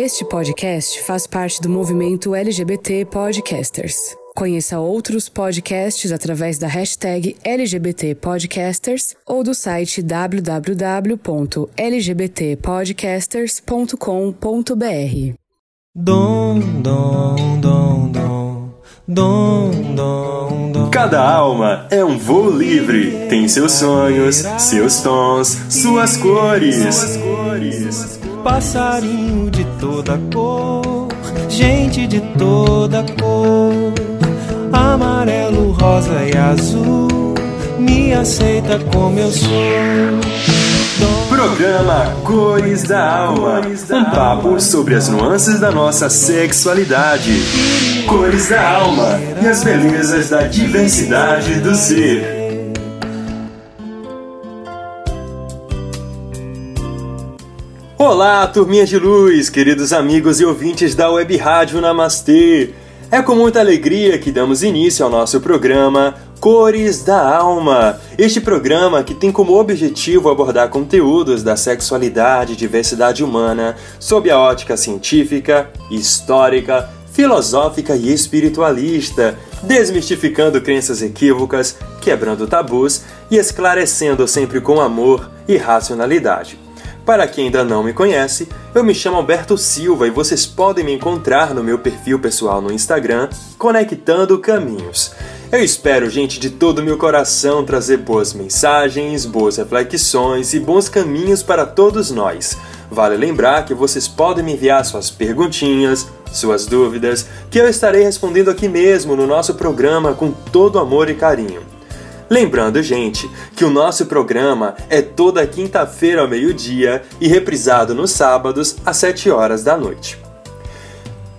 Este podcast faz parte do movimento LGBT Podcasters. Conheça outros podcasts através da hashtag LGBT Podcasters ou do site www.lgbtpodcasters.com.br. Dom, dom, dom, dom, dom, dom, dom. Cada alma é um voo livre, tem seus sonhos, seus tons, suas cores. Passarinho de toda cor, gente de toda cor, amarelo, rosa e azul, me aceita como eu sou. Programa Cores da Alma. Um papo sobre as nuances da nossa sexualidade. Cores da Alma e as belezas da diversidade do ser. Olá, turminha de luz, queridos amigos e ouvintes da Web Rádio Namastê. É com muita alegria que damos início ao nosso programa Cores da Alma. Este programa que tem como objetivo abordar conteúdos da sexualidade e diversidade humana sob a ótica científica, histórica, filosófica e espiritualista, desmistificando crenças equívocas, quebrando tabus e esclarecendo sempre com amor e racionalidade. Para quem ainda não me conhece, eu me chamo Alberto Silva e vocês podem me encontrar no meu perfil pessoal no Instagram, Conectando Caminhos. Eu espero, gente, de todo meu coração trazer boas mensagens, boas reflexões e bons caminhos para todos nós. Vale lembrar que vocês podem me enviar suas perguntinhas, suas dúvidas, que eu estarei respondendo aqui mesmo no nosso programa com todo amor e carinho. Lembrando, gente, que o nosso programa é toda quinta-feira ao meio-dia e reprisado nos sábados às 7 horas da noite.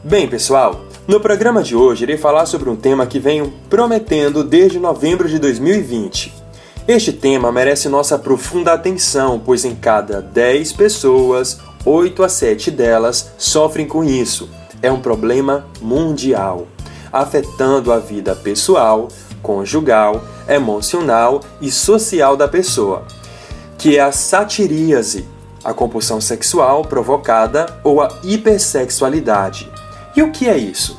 Bem, pessoal, no programa de hoje irei falar sobre um tema que venho prometendo desde novembro de 2020. Este tema merece nossa profunda atenção, pois em cada 10 pessoas, 8 a 7 delas sofrem com isso. É um problema mundial, afetando a vida pessoal, conjugal, emocional e social da pessoa, que é a satiríase, a compulsão sexual provocada ou a hipersexualidade. E o que é isso?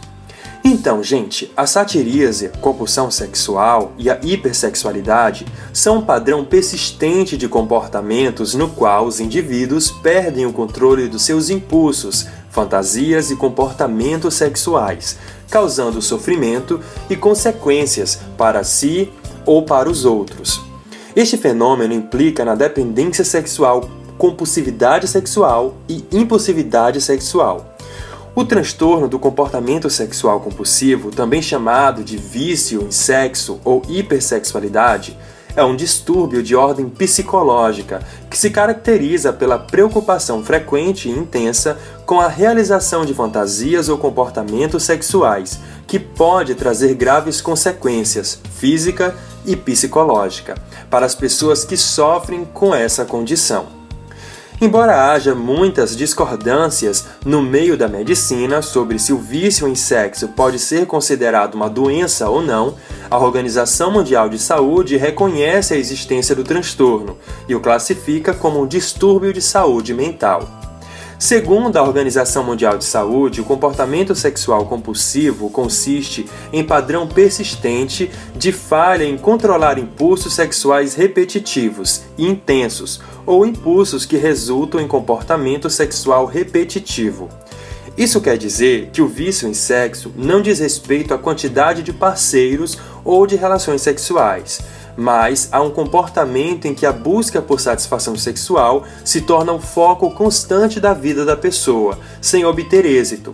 Então, gente, a satiríase, compulsão sexual e a hipersexualidade são um padrão persistente de comportamentos no qual os indivíduos perdem o controle dos seus impulsos, fantasias e comportamentos sexuais, causando sofrimento e consequências para si ou para os outros. Este fenômeno implica na dependência sexual, compulsividade sexual e impulsividade sexual. O transtorno do comportamento sexual compulsivo, também chamado de vício em sexo ou hipersexualidade, é um distúrbio de ordem psicológica que se caracteriza pela preocupação frequente e intensa com a realização de fantasias ou comportamentos sexuais, que pode trazer graves consequências física e psicológica para as pessoas que sofrem com essa condição. Embora haja muitas discordâncias no meio da medicina sobre se o vício em sexo pode ser considerado uma doença ou não, a Organização Mundial de Saúde reconhece a existência do transtorno e o classifica como um distúrbio de saúde mental. Segundo a Organização Mundial de Saúde, o comportamento sexual compulsivo consiste em padrão persistente de falha em controlar impulsos sexuais repetitivos e intensos ou impulsos que resultam em comportamento sexual repetitivo. Isso quer dizer que o vício em sexo não diz respeito à quantidade de parceiros ou de relações sexuais mas há um comportamento em que a busca por satisfação sexual se torna o foco constante da vida da pessoa, sem obter êxito.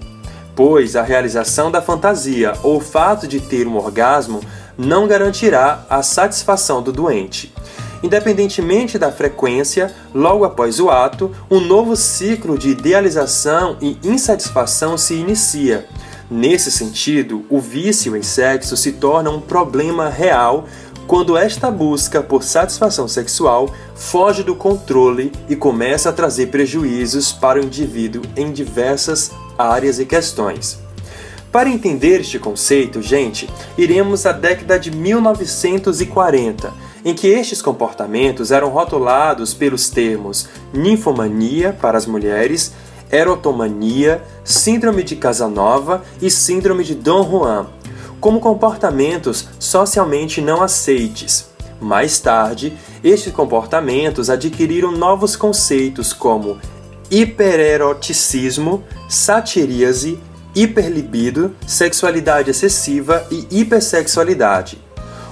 Pois a realização da fantasia ou o fato de ter um orgasmo não garantirá a satisfação do doente. Independentemente da frequência, logo após o ato, um novo ciclo de idealização e insatisfação se inicia. Nesse sentido, o vício em sexo se torna um problema real quando esta busca por satisfação sexual foge do controle e começa a trazer prejuízos para o indivíduo em diversas áreas e questões. Para entender este conceito, gente, iremos à década de 1940, em que estes comportamentos eram rotulados pelos termos ninfomania para as mulheres, erotomania, síndrome de Casanova e síndrome de Don Juan, como comportamentos socialmente não aceites. Mais tarde, estes comportamentos adquiriram novos conceitos como hipereroticismo, satiríase, hiperlibido, sexualidade excessiva e hipersexualidade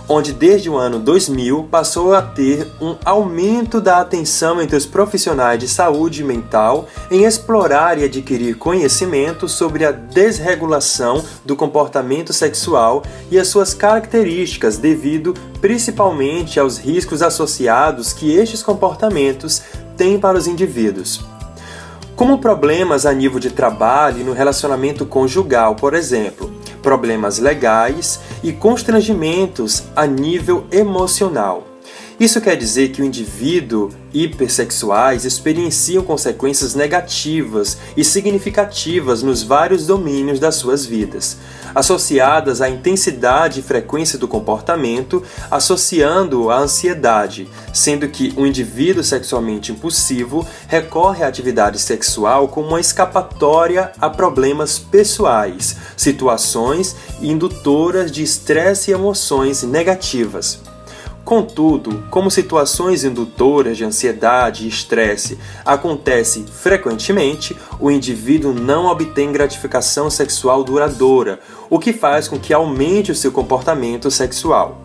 onde desde o ano 2000 passou a ter um aumento da atenção entre os profissionais de saúde mental em explorar e adquirir conhecimento sobre a desregulação do comportamento sexual e as suas características, devido principalmente aos riscos associados que estes comportamentos têm para os indivíduos. Como problemas a nível de trabalho e no relacionamento conjugal, por exemplo, problemas legais e constrangimentos a nível emocional. Isso quer dizer que o indivíduo hipersexuais experienciam consequências negativas e significativas nos vários domínios das suas vidas, associadas à intensidade e frequência do comportamento, associando-o à ansiedade, sendo que o indivíduo sexualmente impulsivo recorre à atividade sexual como uma escapatória a problemas pessoais, situações indutoras de estresse e emoções negativas. Contudo, como situações indutoras de ansiedade e estresse acontecem frequentemente, o indivíduo não obtém gratificação sexual duradoura, o que faz com que aumente o seu comportamento sexual.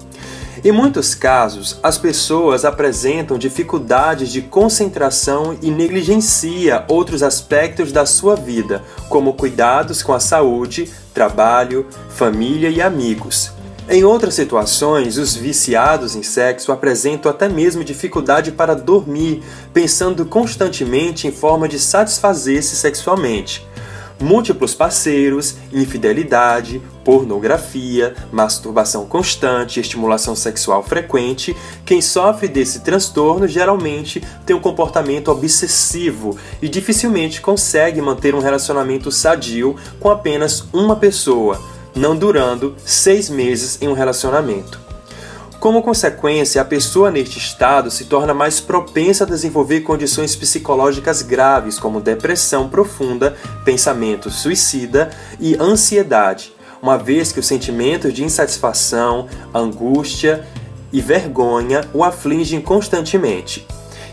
Em muitos casos, as pessoas apresentam dificuldades de concentração e negligencia outros aspectos da sua vida, como cuidados com a saúde, trabalho, família e amigos. Em outras situações, os viciados em sexo apresentam até mesmo dificuldade para dormir, pensando constantemente em forma de satisfazer-se sexualmente. Múltiplos parceiros, infidelidade, pornografia, masturbação constante, estimulação sexual frequente. Quem sofre desse transtorno geralmente tem um comportamento obsessivo e dificilmente consegue manter um relacionamento sadio com apenas uma pessoa não durando seis meses em um relacionamento. Como consequência, a pessoa neste estado se torna mais propensa a desenvolver condições psicológicas graves, como depressão profunda, pensamento suicida e ansiedade, uma vez que o sentimento de insatisfação, angústia e vergonha o afligem constantemente.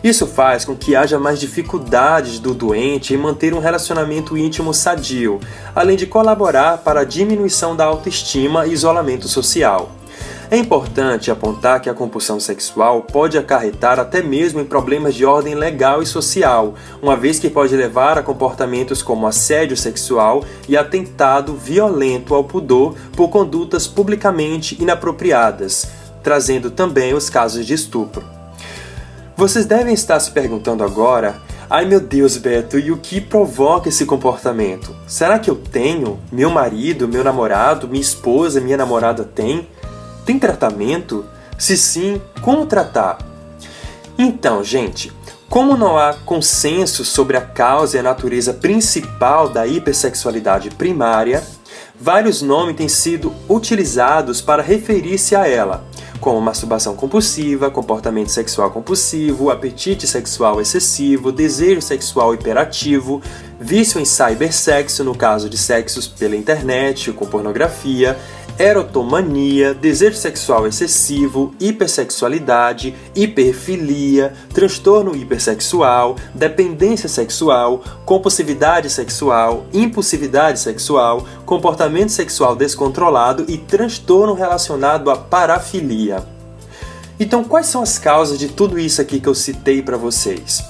Isso faz com que haja mais dificuldades do doente em manter um relacionamento íntimo sadio, além de colaborar para a diminuição da autoestima e isolamento social. É importante apontar que a compulsão sexual pode acarretar até mesmo em problemas de ordem legal e social, uma vez que pode levar a comportamentos como assédio sexual e atentado violento ao pudor por condutas publicamente inapropriadas, trazendo também os casos de estupro. Vocês devem estar se perguntando agora: ai meu Deus, Beto, e o que provoca esse comportamento? Será que eu tenho? Meu marido, meu namorado, minha esposa, minha namorada tem? Tem tratamento? Se sim, como tratar? Então, gente, como não há consenso sobre a causa e a natureza principal da hipersexualidade primária, vários nomes têm sido utilizados para referir-se a ela, como masturbação compulsiva, comportamento sexual compulsivo, apetite sexual excessivo, desejo sexual hiperativo, vício em cybersexo, no caso de sexos pela internet, com pornografia, erotomania, desejo sexual excessivo, hipersexualidade, hiperfilia, transtorno hipersexual, dependência sexual, compulsividade sexual, impulsividade sexual, comportamento sexual descontrolado e transtorno relacionado à parafilia. Então, quais são as causas de tudo isso aqui que eu citei para vocês?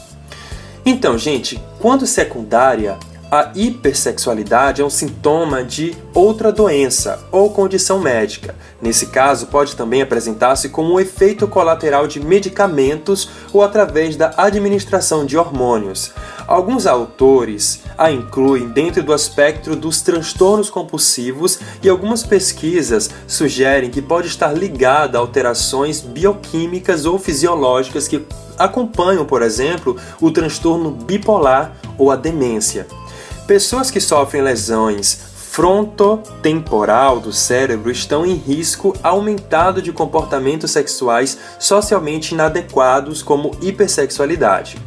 Então, gente, quando secundária, a hipersexualidade é um sintoma de outra doença ou condição médica. Nesse caso, pode também apresentar-se como um efeito colateral de medicamentos ou através da administração de hormônios. Alguns autores a incluem dentro do espectro dos transtornos compulsivos e algumas pesquisas sugerem que pode estar ligada a alterações bioquímicas ou fisiológicas que acompanham, por exemplo, o transtorno bipolar ou a demência. Pessoas que sofrem lesões frontotemporal do cérebro estão em risco aumentado de comportamentos sexuais socialmente inadequados, como hipersexualidade.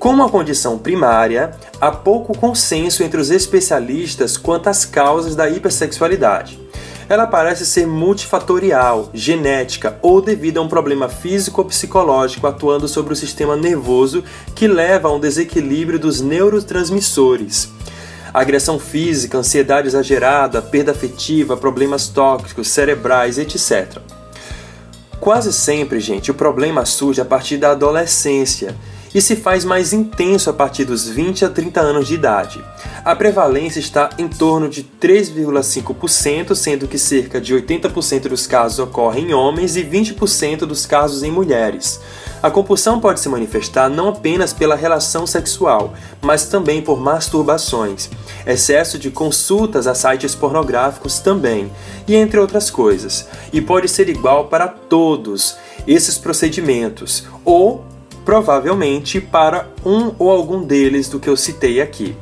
Como uma condição primária, há pouco consenso entre os especialistas quanto às causas da hipersexualidade. Ela parece ser multifatorial, genética ou devido a um problema físico ou psicológico atuando sobre o sistema nervoso que leva a um desequilíbrio dos neurotransmissores. Agressão física, ansiedade exagerada, perda afetiva, problemas tóxicos, cerebrais, etc. Quase sempre, gente, o problema surge a partir da adolescência e se faz mais intenso a partir dos 20 a 30 anos de idade. A prevalência está em torno de 3,5%, sendo que cerca de 80% dos casos ocorrem em homens e 20% dos casos em mulheres. A compulsão pode se manifestar não apenas pela relação sexual, mas também por masturbações, excesso de consultas a sites pornográficos também, e entre outras coisas. E pode ser igual para todos esses procedimentos, ou provavelmente para um ou algum deles do que eu citei aqui.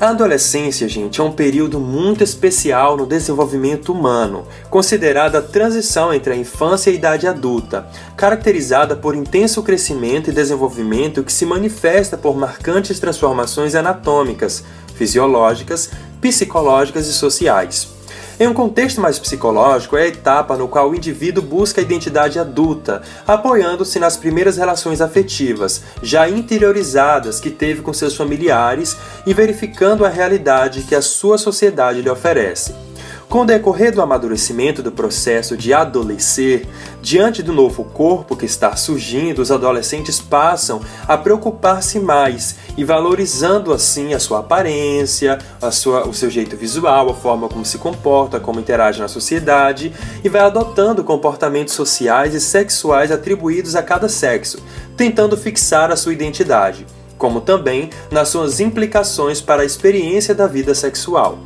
A adolescência, gente, é um período muito especial no desenvolvimento humano, considerada a transição entre a infância e a idade adulta, caracterizada por intenso crescimento e desenvolvimento que se manifesta por marcantes transformações anatômicas, fisiológicas, psicológicas e sociais. Em um contexto mais psicológico, é a etapa no qual o indivíduo busca a identidade adulta, apoiando-se nas primeiras relações afetivas, já interiorizadas que teve com seus familiares e verificando a realidade que a sua sociedade lhe oferece. Com o decorrer do amadurecimento do processo de adolescer, diante do novo corpo que está surgindo, os adolescentes passam a preocupar-se mais e valorizando assim a sua aparência, a sua, o seu jeito visual, a forma como se comporta, como interage na sociedade e vai adotando comportamentos sociais e sexuais atribuídos a cada sexo, tentando fixar a sua identidade, como também nas suas implicações para a experiência da vida sexual.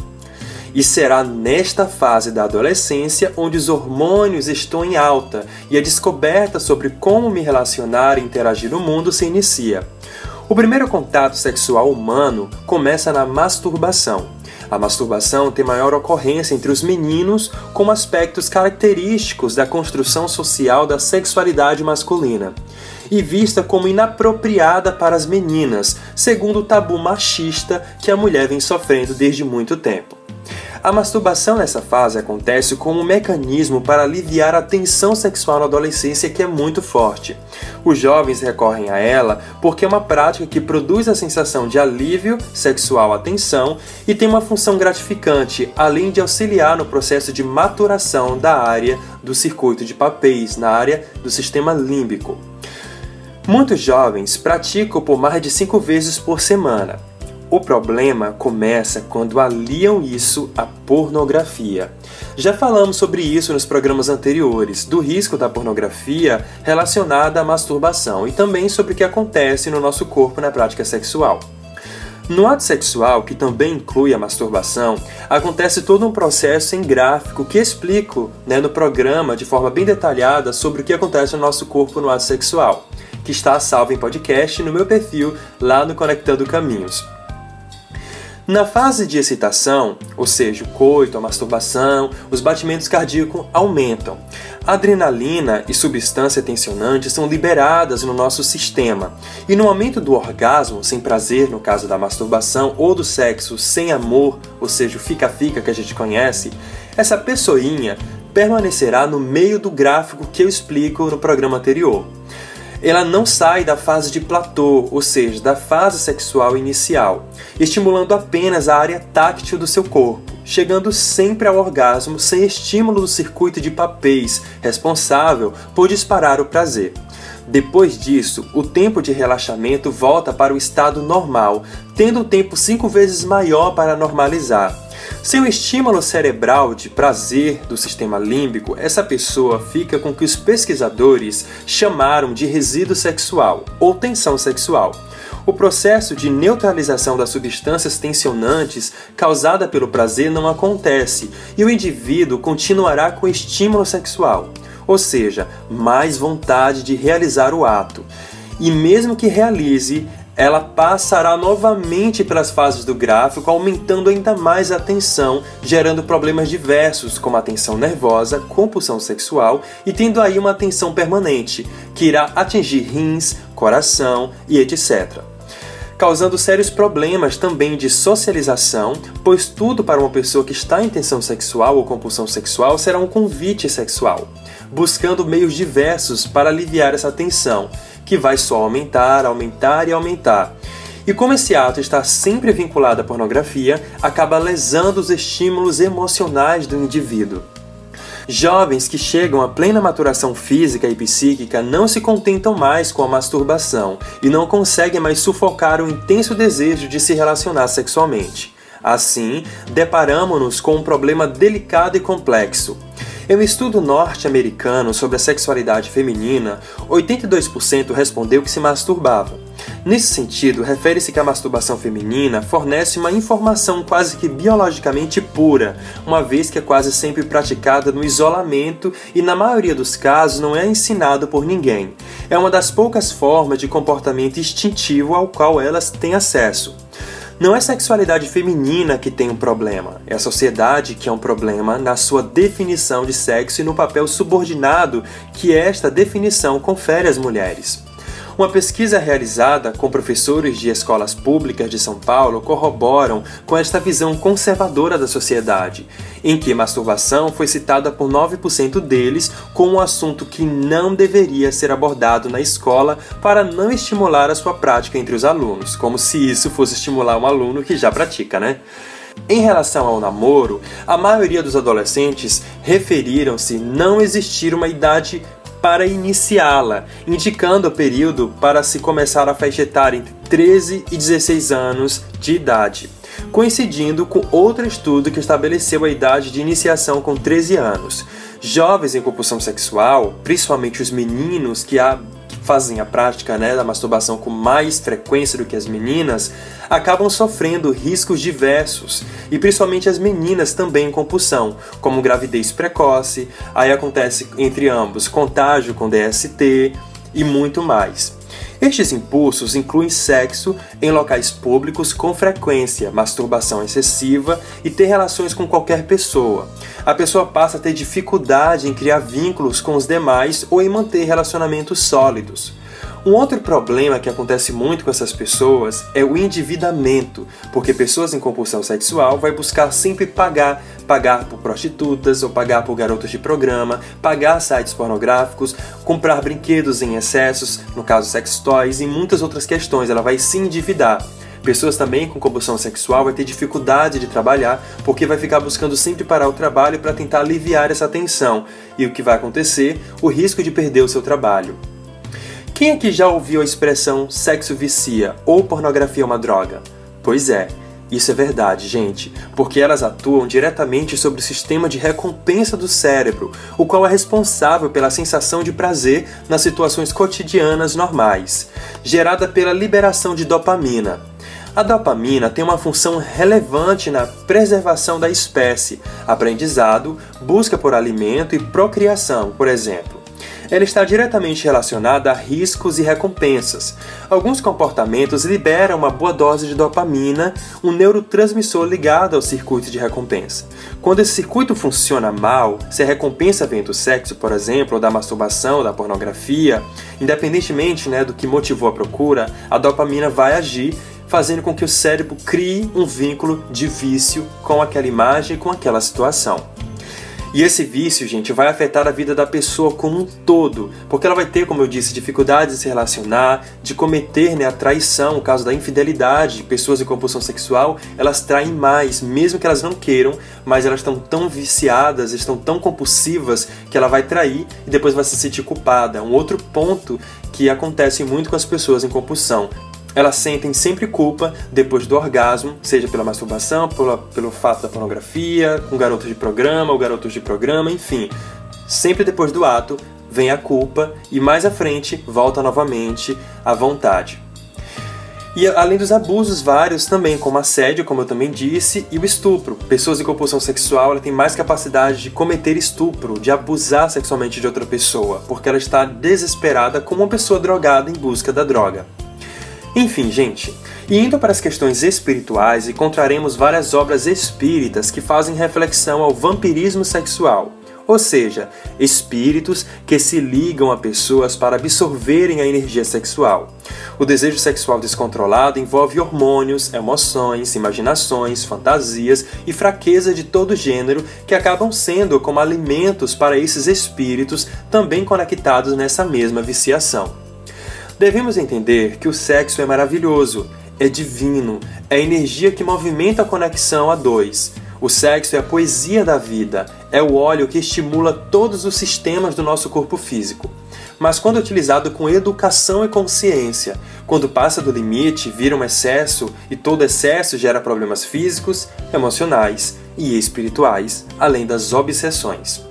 E será nesta fase da adolescência onde os hormônios estão em alta e a descoberta sobre como me relacionar e interagir no mundo se inicia. O primeiro contato sexual humano começa na masturbação. A masturbação tem maior ocorrência entre os meninos, com aspectos característicos da construção social da sexualidade masculina, e vista como inapropriada para as meninas, segundo o tabu machista que a mulher vem sofrendo desde muito tempo. A masturbação nessa fase acontece como um mecanismo para aliviar a tensão sexual na adolescência que é muito forte. Os jovens recorrem a ela porque é uma prática que produz a sensação de alívio sexual à tensão e tem uma função gratificante, além de auxiliar no processo de maturação da área do circuito de papéis, na área do sistema límbico. Muitos jovens praticam por mais de cinco vezes por semana. O problema começa quando aliam isso à pornografia. Já falamos sobre isso nos programas anteriores, do risco da pornografia relacionada à masturbação e também sobre o que acontece no nosso corpo na prática sexual. No ato sexual, que também inclui a masturbação, acontece todo um processo em gráfico que explico né, no programa de forma bem detalhada sobre o que acontece no nosso corpo no ato sexual, que está salvo em podcast no meu perfil lá no Conectando Caminhos. Na fase de excitação, ou seja, o coito, a masturbação, os batimentos cardíacos aumentam. Adrenalina e substância tensionante são liberadas no nosso sistema. E no momento do orgasmo, sem prazer, no caso da masturbação, ou do sexo sem amor, ou seja, o fica-fica que a gente conhece, essa pessoinha permanecerá no meio do gráfico que eu explico no programa anterior ela não sai da fase de platô, ou seja, da fase sexual inicial, estimulando apenas a área táctil do seu corpo, chegando sempre ao orgasmo sem estímulo do circuito de papéis responsável por disparar o prazer. Depois disso, o tempo de relaxamento volta para o estado normal, tendo um tempo cinco vezes maior para normalizar. Sem o estímulo cerebral de prazer do sistema límbico, essa pessoa fica com o que os pesquisadores chamaram de resíduo sexual ou tensão sexual. O processo de neutralização das substâncias tensionantes causada pelo prazer não acontece e o indivíduo continuará com estímulo sexual, ou seja, mais vontade de realizar o ato. E mesmo que realize, ela passará novamente pelas fases do gráfico, aumentando ainda mais a tensão, gerando problemas diversos, como a tensão nervosa, compulsão sexual e tendo aí uma tensão permanente, que irá atingir rins, coração e etc causando sérios problemas também de socialização, pois tudo para uma pessoa que está em tensão sexual ou compulsão sexual será um convite sexual, buscando meios diversos para aliviar essa tensão, que vai só aumentar, aumentar e aumentar. E como esse ato está sempre vinculado à pornografia, acaba lesando os estímulos emocionais do indivíduo. Jovens que chegam à plena maturação física e psíquica não se contentam mais com a masturbação e não conseguem mais sufocar o intenso desejo de se relacionar sexualmente. Assim, deparamos-nos com um problema delicado e complexo. Em um estudo norte-americano sobre a sexualidade feminina, 82% respondeu que se masturbava. Nesse sentido, refere-se que a masturbação feminina fornece uma informação quase que biologicamente pura, uma vez que é quase sempre praticada no isolamento e, na maioria dos casos, não é ensinado por ninguém. É uma das poucas formas de comportamento instintivo ao qual elas têm acesso. Não é a sexualidade feminina que tem um problema, é a sociedade que é um problema na sua definição de sexo e no papel subordinado que esta definição confere às mulheres. Uma pesquisa realizada com professores de escolas públicas de São Paulo corroboram com esta visão conservadora da sociedade, em que masturbação foi citada por 9% deles como um assunto que não deveria ser abordado na escola para não estimular a sua prática entre os alunos, como se isso fosse estimular um aluno que já pratica, né? Em relação ao namoro, a maioria dos adolescentes referiram-se não existir uma idade para iniciá-la, indicando o período para se começar a faixa entre 13 e 16 anos de idade, coincidindo com outro estudo que estabeleceu a idade de iniciação com 13 anos. Jovens em compulsão sexual, principalmente os meninos que há fazem a prática né, da masturbação com mais frequência do que as meninas, acabam sofrendo riscos diversos, e principalmente as meninas também em compulsão, como gravidez precoce, aí acontece entre ambos contágio com DST e muito mais. Estes impulsos incluem sexo em locais públicos com frequência, masturbação excessiva e ter relações com qualquer pessoa. A pessoa passa a ter dificuldade em criar vínculos com os demais ou em manter relacionamentos sólidos. Um outro problema que acontece muito com essas pessoas é o endividamento, porque pessoas em compulsão sexual vai buscar sempre pagar, pagar por prostitutas ou pagar por garotos de programa, pagar sites pornográficos, comprar brinquedos em excessos, no caso sex toys e muitas outras questões, ela vai se endividar. Pessoas também com compulsão sexual vai ter dificuldade de trabalhar porque vai ficar buscando sempre parar o trabalho para tentar aliviar essa tensão. E o que vai acontecer? O risco de perder o seu trabalho. Quem aqui já ouviu a expressão sexo vicia ou pornografia é uma droga? Pois é, isso é verdade, gente, porque elas atuam diretamente sobre o sistema de recompensa do cérebro, o qual é responsável pela sensação de prazer nas situações cotidianas normais, gerada pela liberação de dopamina. A dopamina tem uma função relevante na preservação da espécie, aprendizado, busca por alimento e procriação, por exemplo ela está diretamente relacionada a riscos e recompensas. Alguns comportamentos liberam uma boa dose de dopamina, um neurotransmissor ligado ao circuito de recompensa. Quando esse circuito funciona mal, se a recompensa vem do sexo, por exemplo, ou da masturbação, da pornografia, independentemente né, do que motivou a procura, a dopamina vai agir fazendo com que o cérebro crie um vínculo de vício com aquela imagem com aquela situação. E esse vício, gente, vai afetar a vida da pessoa como um todo, porque ela vai ter, como eu disse, dificuldades de se relacionar, de cometer né, a traição, o caso da infidelidade. Pessoas em compulsão sexual, elas traem mais, mesmo que elas não queiram, mas elas estão tão viciadas, estão tão compulsivas que ela vai trair e depois vai se sentir culpada. Um outro ponto que acontece muito com as pessoas em compulsão elas sentem sempre culpa depois do orgasmo, seja pela masturbação, pela, pelo fato da pornografia, com garotos de programa ou garotos de programa, enfim. Sempre depois do ato vem a culpa e mais à frente volta novamente a vontade. E além dos abusos vários também, como assédio, como eu também disse, e o estupro. Pessoas em compulsão sexual têm mais capacidade de cometer estupro, de abusar sexualmente de outra pessoa, porque ela está desesperada como uma pessoa drogada em busca da droga. Enfim, gente, indo para as questões espirituais, encontraremos várias obras espíritas que fazem reflexão ao vampirismo sexual, ou seja, espíritos que se ligam a pessoas para absorverem a energia sexual. O desejo sexual descontrolado envolve hormônios, emoções, imaginações, fantasias e fraqueza de todo gênero que acabam sendo como alimentos para esses espíritos também conectados nessa mesma viciação. Devemos entender que o sexo é maravilhoso, é divino, é a energia que movimenta a conexão a dois o sexo é a poesia da vida, é o óleo que estimula todos os sistemas do nosso corpo físico. Mas quando utilizado com educação e consciência, quando passa do limite, vira um excesso e todo excesso gera problemas físicos, emocionais e espirituais, além das obsessões.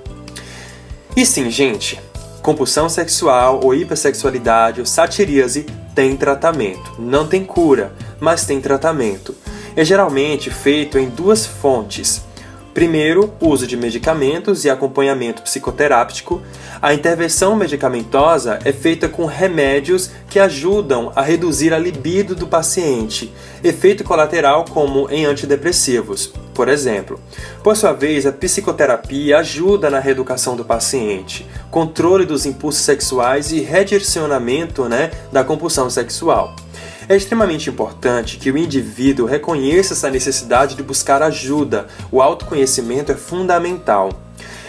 E sim, gente, compulsão sexual ou hipersexualidade ou satiríase tem tratamento. Não tem cura, mas tem tratamento é geralmente feito em duas fontes. Primeiro, o uso de medicamentos e acompanhamento psicoterápico. A intervenção medicamentosa é feita com remédios que ajudam a reduzir a libido do paciente, efeito colateral como em antidepressivos, por exemplo. Por sua vez, a psicoterapia ajuda na reeducação do paciente, controle dos impulsos sexuais e redirecionamento né, da compulsão sexual. É extremamente importante que o indivíduo reconheça essa necessidade de buscar ajuda. O autoconhecimento é fundamental.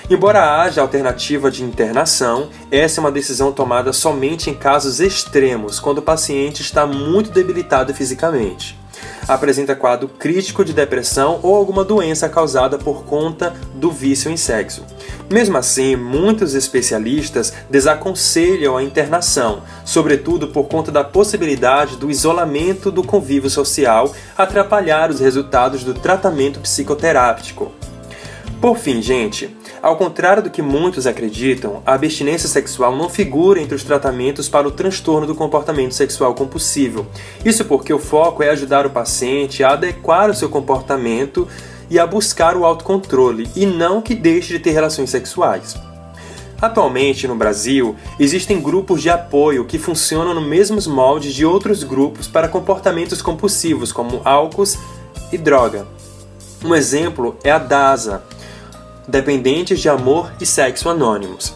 Embora haja alternativa de internação, essa é uma decisão tomada somente em casos extremos, quando o paciente está muito debilitado fisicamente apresenta quadro crítico de depressão ou alguma doença causada por conta do vício em sexo. Mesmo assim, muitos especialistas desaconselham a internação, sobretudo por conta da possibilidade do isolamento do convívio social atrapalhar os resultados do tratamento psicoterápico. Por fim, gente, ao contrário do que muitos acreditam, a abstinência sexual não figura entre os tratamentos para o transtorno do comportamento sexual compulsivo. Isso porque o foco é ajudar o paciente a adequar o seu comportamento e a buscar o autocontrole, e não que deixe de ter relações sexuais. Atualmente, no Brasil, existem grupos de apoio que funcionam no mesmos moldes de outros grupos para comportamentos compulsivos, como álcool e droga. Um exemplo é a DASA, Dependentes de Amor e Sexo Anônimos.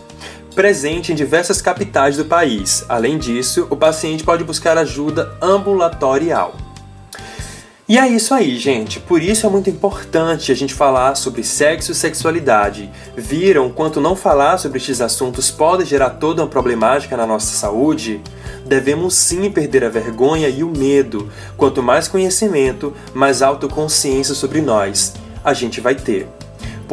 Presente em diversas capitais do país. Além disso, o paciente pode buscar ajuda ambulatorial. E é isso aí, gente. Por isso é muito importante a gente falar sobre sexo e sexualidade. Viram quanto não falar sobre estes assuntos pode gerar toda uma problemática na nossa saúde? Devemos sim perder a vergonha e o medo. Quanto mais conhecimento, mais autoconsciência sobre nós a gente vai ter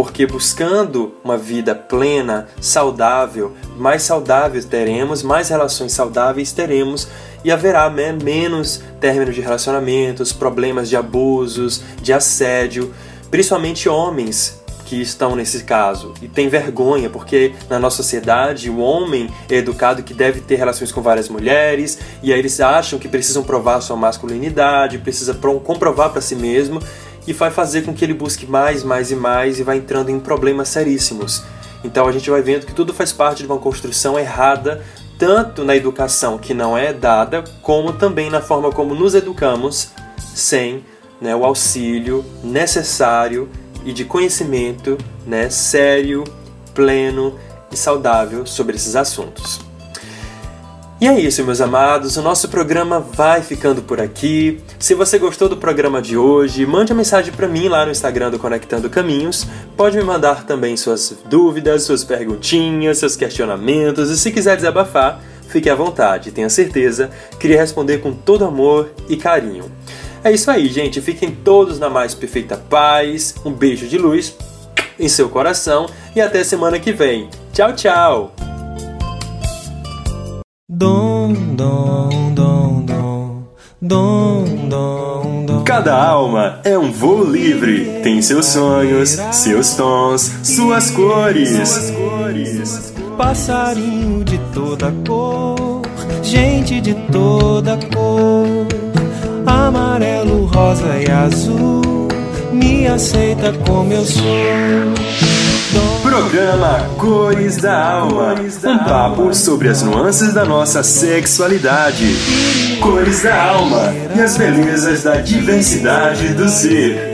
porque buscando uma vida plena, saudável, mais saudáveis teremos, mais relações saudáveis teremos e haverá né, menos términos de relacionamentos, problemas de abusos, de assédio, principalmente homens que estão nesse caso e tem vergonha porque na nossa sociedade o homem é educado que deve ter relações com várias mulheres e aí eles acham que precisam provar sua masculinidade, precisa comprovar para si mesmo e vai fazer com que ele busque mais, mais e mais e vai entrando em problemas seríssimos. Então a gente vai vendo que tudo faz parte de uma construção errada, tanto na educação que não é dada, como também na forma como nos educamos sem né, o auxílio necessário e de conhecimento né, sério, pleno e saudável sobre esses assuntos. E é isso, meus amados. O nosso programa vai ficando por aqui. Se você gostou do programa de hoje, mande uma mensagem para mim lá no Instagram do Conectando Caminhos. Pode me mandar também suas dúvidas, suas perguntinhas, seus questionamentos. E se quiser desabafar, fique à vontade. Tenha certeza que irei responder com todo amor e carinho. É isso aí, gente. Fiquem todos na mais perfeita paz. Um beijo de luz em seu coração e até semana que vem. Tchau, tchau! Dom, dom, dom, dom, dom, dom, dom. Cada alma é um voo livre, tem seus sonhos, seus tons, suas cores. Passarinho de toda cor, gente de toda cor, amarelo, rosa e azul, me aceita como eu sou. Programa Cores da Alma. Um papo sobre as nuances da nossa sexualidade. Cores da Alma e as belezas da diversidade do ser.